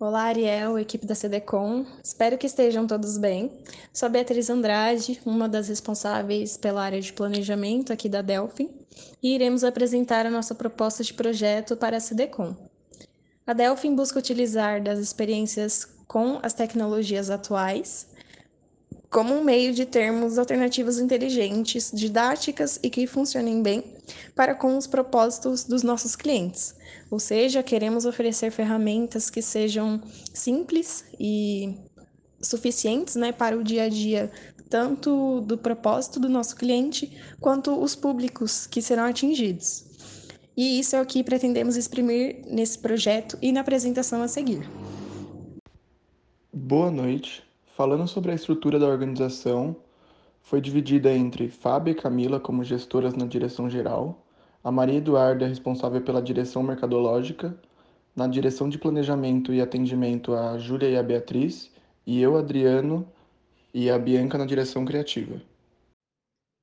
Olá, Ariel, equipe da CDCom. Espero que estejam todos bem. Sou a Beatriz Andrade, uma das responsáveis pela área de planejamento aqui da Delphi, e iremos apresentar a nossa proposta de projeto para a CDCom. A Delphi busca utilizar das experiências com as tecnologias atuais como um meio de termos alternativas inteligentes, didáticas e que funcionem bem para com os propósitos dos nossos clientes. Ou seja, queremos oferecer ferramentas que sejam simples e suficientes né, para o dia a dia, tanto do propósito do nosso cliente, quanto os públicos que serão atingidos. E isso é o que pretendemos exprimir nesse projeto e na apresentação a seguir. Boa noite. Falando sobre a estrutura da organização, foi dividida entre Fábio e Camila como gestoras na direção geral, a Maria Eduarda responsável pela direção mercadológica, na direção de planejamento e atendimento a Júlia e a Beatriz, e eu, Adriano, e a Bianca na direção criativa.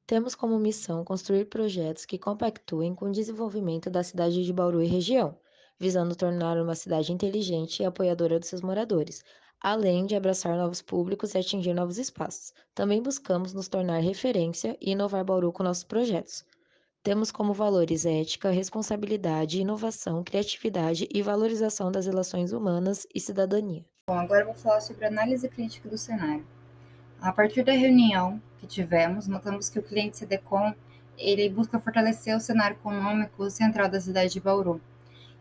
Temos como missão construir projetos que compactuem com o desenvolvimento da cidade de Bauru e região, visando tornar uma cidade inteligente e apoiadora dos seus moradores, além de abraçar novos públicos e atingir novos espaços. Também buscamos nos tornar referência e inovar Bauru com nossos projetos. Temos como valores ética, responsabilidade, inovação, criatividade e valorização das relações humanas e cidadania. Bom, agora vou falar sobre análise crítica do cenário. A partir da reunião que tivemos, notamos que o cliente CDCom ele busca fortalecer o cenário econômico central da cidade de Bauru,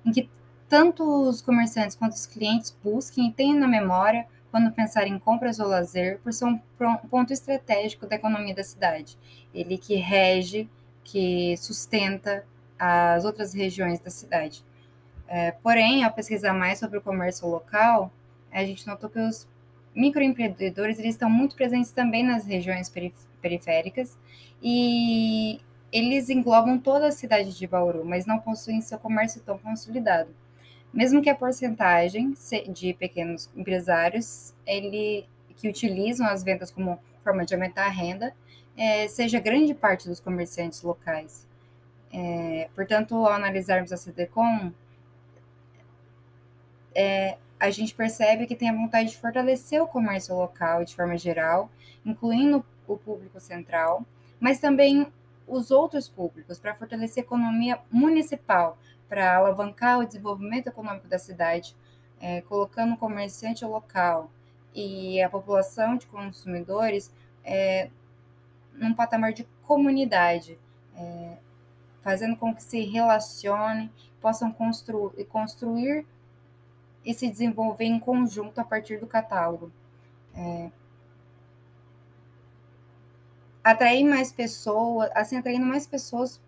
em que tanto os comerciantes quanto os clientes busquem e tenham na memória quando pensarem em compras ou lazer, por ser um ponto estratégico da economia da cidade. Ele que rege, que sustenta as outras regiões da cidade. É, porém, ao pesquisar mais sobre o comércio local, a gente notou que os microempreendedores eles estão muito presentes também nas regiões periféricas e eles englobam toda a cidade de Bauru, mas não possuem seu comércio tão consolidado. Mesmo que a porcentagem de pequenos empresários ele, que utilizam as vendas como forma de aumentar a renda é, seja grande parte dos comerciantes locais. É, portanto, ao analisarmos a CDCom, é, a gente percebe que tem a vontade de fortalecer o comércio local de forma geral, incluindo o público central, mas também os outros públicos, para fortalecer a economia municipal, para alavancar o desenvolvimento econômico da cidade, é, colocando o comerciante local e a população de consumidores é, num patamar de comunidade, é, fazendo com que se relacionem, possam constru construir e se desenvolver em conjunto a partir do catálogo. É, atrair mais pessoas, assim, atraindo mais pessoas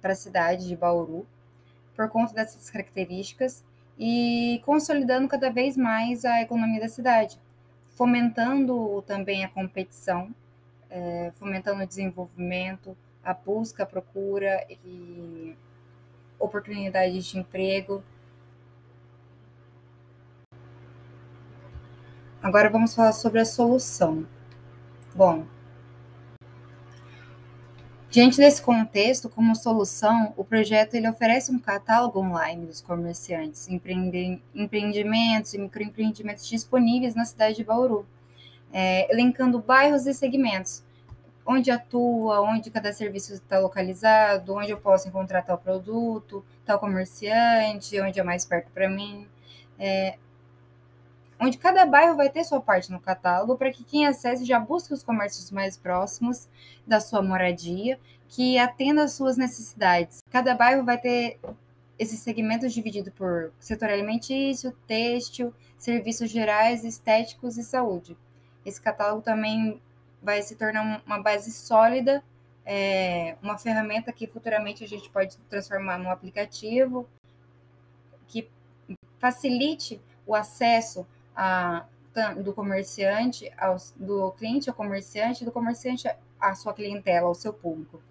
para a cidade de Bauru, por conta dessas características e consolidando cada vez mais a economia da cidade, fomentando também a competição, é, fomentando o desenvolvimento, a busca, a procura e oportunidades de emprego. Agora vamos falar sobre a solução. Bom, Diante desse contexto, como solução, o projeto ele oferece um catálogo online dos comerciantes, empreendimentos e microempreendimentos disponíveis na cidade de Bauru, é, elencando bairros e segmentos, onde atua, onde cada serviço está localizado, onde eu posso encontrar tal produto, tal comerciante, onde é mais perto para mim. É, onde cada bairro vai ter sua parte no catálogo para que quem acesse já busque os comércios mais próximos da sua moradia, que atenda às suas necessidades. Cada bairro vai ter esses segmentos divididos por setor alimentício, têxtil, serviços gerais, estéticos e saúde. Esse catálogo também vai se tornar uma base sólida, é, uma ferramenta que futuramente a gente pode transformar num aplicativo que facilite o acesso a, do comerciante, ao, do cliente ao comerciante, do comerciante à sua clientela, ao seu público.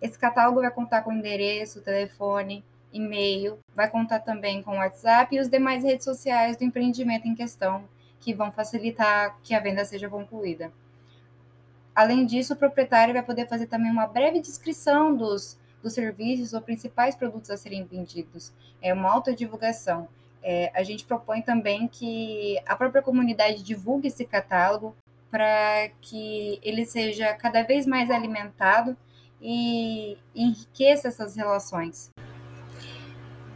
Esse catálogo vai contar com endereço, telefone, e-mail, vai contar também com WhatsApp e os demais redes sociais do empreendimento em questão, que vão facilitar que a venda seja concluída. Além disso, o proprietário vai poder fazer também uma breve descrição dos, dos serviços ou principais produtos a serem vendidos. É uma autodivulgação É, a gente propõe também que a própria comunidade divulgue esse catálogo para que ele seja cada vez mais alimentado e enriqueça essas relações.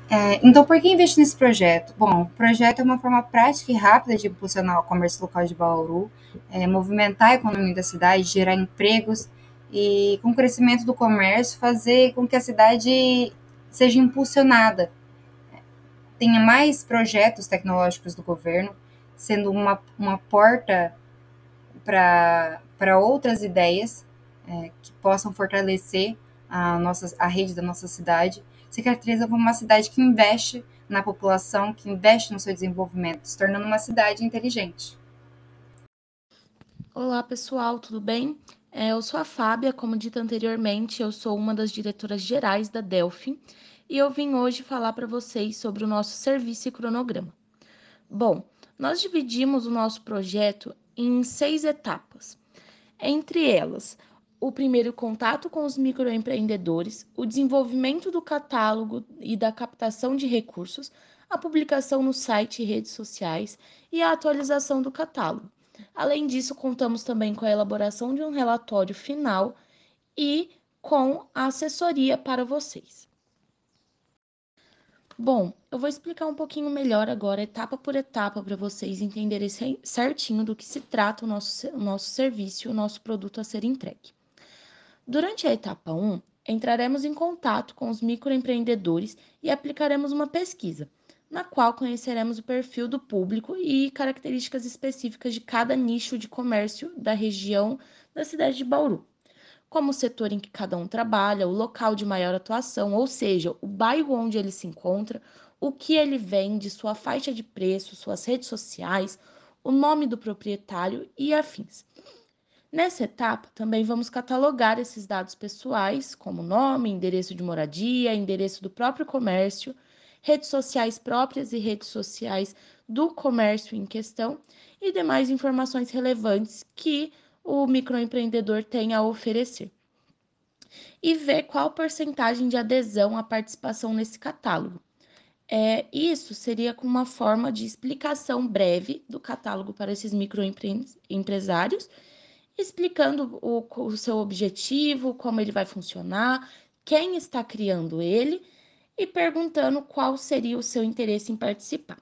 É, então, por que investir nesse projeto? Bom, o projeto é uma forma prática e rápida de impulsionar o comércio local de Bauru, é, movimentar a economia da cidade, gerar empregos e, com o crescimento do comércio, fazer com que a cidade seja impulsionada, tenha mais projetos tecnológicos do governo, sendo uma, uma porta para outras ideias é, que possam fortalecer a, nossa, a rede da nossa cidade, se caracteriza como uma cidade que investe na população, que investe no seu desenvolvimento, se tornando uma cidade inteligente. Olá, pessoal, tudo bem? É, eu sou a Fábia, como dito anteriormente, eu sou uma das diretoras gerais da Delphi e eu vim hoje falar para vocês sobre o nosso serviço e cronograma. Bom, nós dividimos o nosso projeto em seis etapas. Entre elas, o primeiro contato com os microempreendedores, o desenvolvimento do catálogo e da captação de recursos, a publicação no site e redes sociais e a atualização do catálogo. Além disso, contamos também com a elaboração de um relatório final e com a assessoria para vocês. Bom, eu vou explicar um pouquinho melhor agora, etapa por etapa, para vocês entenderem certinho do que se trata o nosso, o nosso serviço o nosso produto a ser entregue. Durante a etapa 1, entraremos em contato com os microempreendedores e aplicaremos uma pesquisa, na qual conheceremos o perfil do público e características específicas de cada nicho de comércio da região da cidade de Bauru como o setor em que cada um trabalha, o local de maior atuação, ou seja, o bairro onde ele se encontra, o que ele vende, sua faixa de preço, suas redes sociais, o nome do proprietário e afins. Nessa etapa, também vamos catalogar esses dados pessoais, como nome, endereço de moradia, endereço do próprio comércio, redes sociais próprias e redes sociais do comércio em questão e demais informações relevantes que o microempreendedor tem a oferecer. E ver qual porcentagem de adesão à participação nesse catálogo. É, isso seria com uma forma de explicação breve do catálogo para esses microempresários, explicando o, o seu objetivo, como ele vai funcionar, quem está criando ele e perguntando qual seria o seu interesse em participar.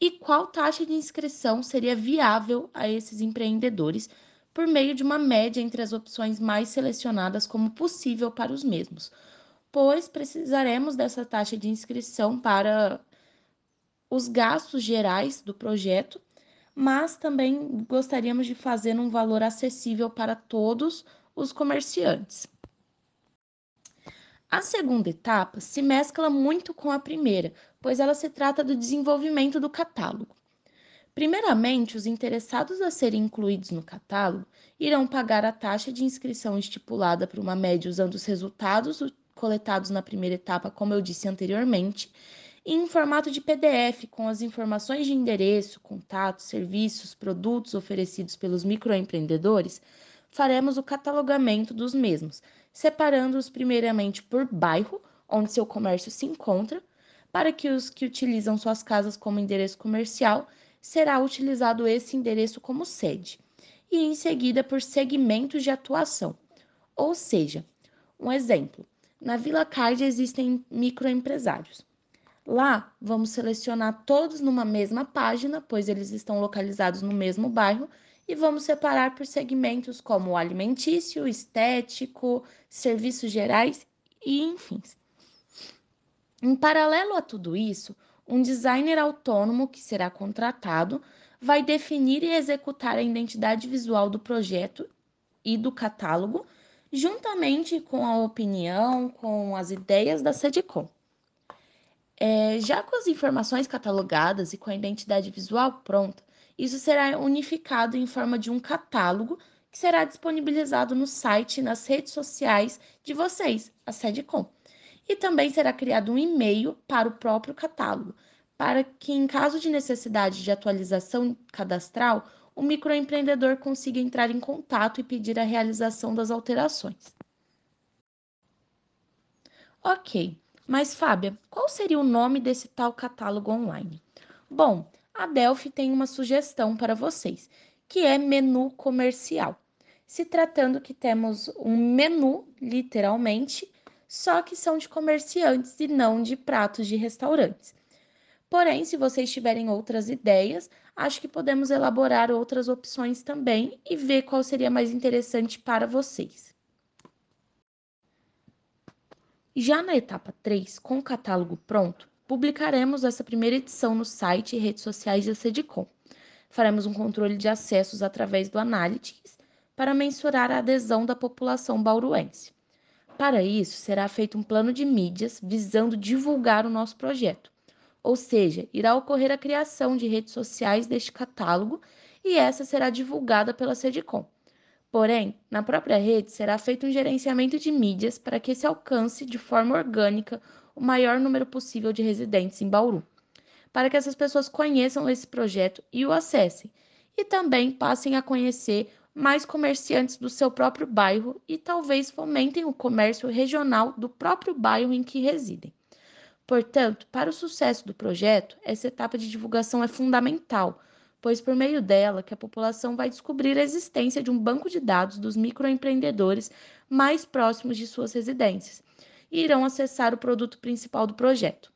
E qual taxa de inscrição seria viável a esses empreendedores por meio de uma média entre as opções mais selecionadas como possível para os mesmos, pois precisaremos dessa taxa de inscrição para os gastos gerais do projeto, mas também gostaríamos de fazer um valor acessível para todos os comerciantes. A segunda etapa se mescla muito com a primeira, pois ela se trata do desenvolvimento do catálogo. Primeiramente, os interessados a serem incluídos no catálogo irão pagar a taxa de inscrição estipulada por uma média usando os resultados coletados na primeira etapa, como eu disse anteriormente, em formato de PDF com as informações de endereço, contatos, serviços, produtos oferecidos pelos microempreendedores, faremos o catalogamento dos mesmos, separando-os primeiramente por bairro, onde seu comércio se encontra, para que os que utilizam suas casas como endereço comercial será utilizado esse endereço como sede, e em seguida por segmentos de atuação. Ou seja, um exemplo: na Vila Card existem microempresários. Lá, vamos selecionar todos numa mesma página, pois eles estão localizados no mesmo bairro, e vamos separar por segmentos como alimentício, estético, serviços gerais e enfim. Em paralelo a tudo isso, um designer autônomo que será contratado vai definir e executar a identidade visual do projeto e do catálogo, juntamente com a opinião, com as ideias da Sedicom. É, já com as informações catalogadas e com a identidade visual pronta, isso será unificado em forma de um catálogo que será disponibilizado no site e nas redes sociais de vocês, a Sedicom e também será criado um e-mail para o próprio catálogo, para que, em caso de necessidade de atualização cadastral, o microempreendedor consiga entrar em contato e pedir a realização das alterações. Ok, mas Fábia, qual seria o nome desse tal catálogo online? Bom, a Delphi tem uma sugestão para vocês, que é menu comercial. Se tratando que temos um menu, literalmente, só que são de comerciantes e não de pratos de restaurantes. Porém, se vocês tiverem outras ideias, acho que podemos elaborar outras opções também e ver qual seria mais interessante para vocês. Já na etapa 3, com o catálogo pronto, publicaremos essa primeira edição no site e redes sociais da Sedicom. Faremos um controle de acessos através do Analytics para mensurar a adesão da população bauruense. Para isso, será feito um plano de mídias visando divulgar o nosso projeto, ou seja, irá ocorrer a criação de redes sociais deste catálogo e essa será divulgada pela Sedicom. Porém, na própria rede será feito um gerenciamento de mídias para que se alcance de forma orgânica o maior número possível de residentes em Bauru, para que essas pessoas conheçam esse projeto e o acessem, e também passem a conhecer mais comerciantes do seu próprio bairro e talvez fomentem o comércio regional do próprio bairro em que residem. Portanto, para o sucesso do projeto, essa etapa de divulgação é fundamental, pois por meio dela que a população vai descobrir a existência de um banco de dados dos microempreendedores mais próximos de suas residências e irão acessar o produto principal do projeto.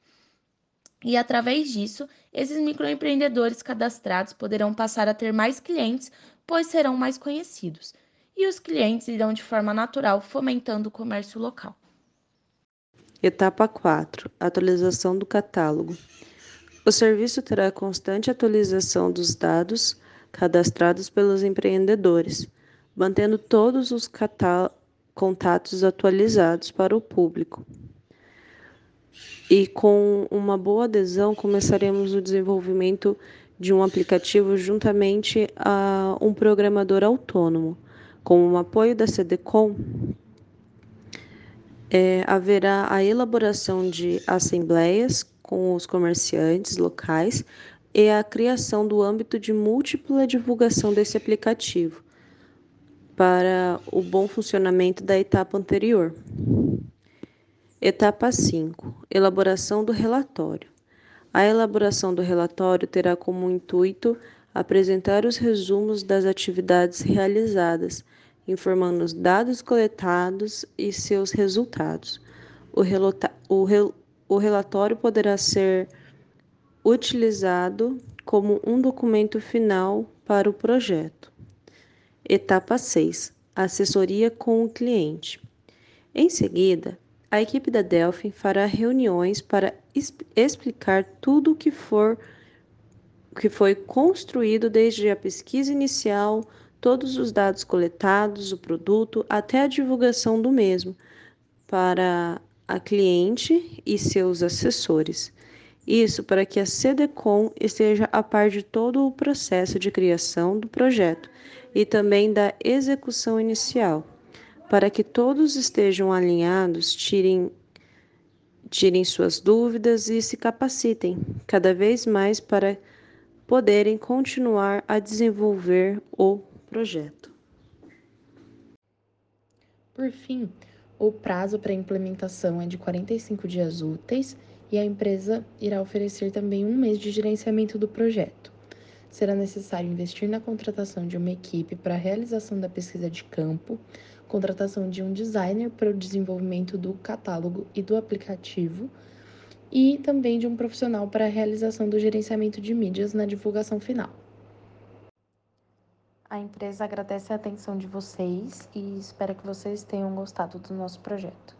E através disso, esses microempreendedores cadastrados poderão passar a ter mais clientes, pois serão mais conhecidos, e os clientes irão de forma natural fomentando o comércio local. Etapa 4 Atualização do catálogo. O serviço terá constante atualização dos dados cadastrados pelos empreendedores, mantendo todos os contatos atualizados para o público. E com uma boa adesão, começaremos o desenvolvimento de um aplicativo juntamente a um programador autônomo. Com o apoio da CDCOM, é, haverá a elaboração de assembleias com os comerciantes locais e a criação do âmbito de múltipla divulgação desse aplicativo para o bom funcionamento da etapa anterior. Etapa 5: Elaboração do relatório. A elaboração do relatório terá como intuito apresentar os resumos das atividades realizadas, informando os dados coletados e seus resultados. O, o, o relatório poderá ser utilizado como um documento final para o projeto. Etapa 6: Assessoria com o cliente. Em seguida, a equipe da Delphi fará reuniões para explicar tudo o que for que foi construído desde a pesquisa inicial, todos os dados coletados, o produto, até a divulgação do mesmo para a cliente e seus assessores. Isso para que a CDCOM esteja a par de todo o processo de criação do projeto e também da execução inicial, para que todos estejam alinhados, tirem, tirem suas dúvidas e se capacitem cada vez mais para poderem continuar a desenvolver o projeto. Por fim, o prazo para implementação é de 45 dias úteis e a empresa irá oferecer também um mês de gerenciamento do projeto. Será necessário investir na contratação de uma equipe para a realização da pesquisa de campo, contratação de um designer para o desenvolvimento do catálogo e do aplicativo, e também de um profissional para a realização do gerenciamento de mídias na divulgação final. A empresa agradece a atenção de vocês e espera que vocês tenham gostado do nosso projeto.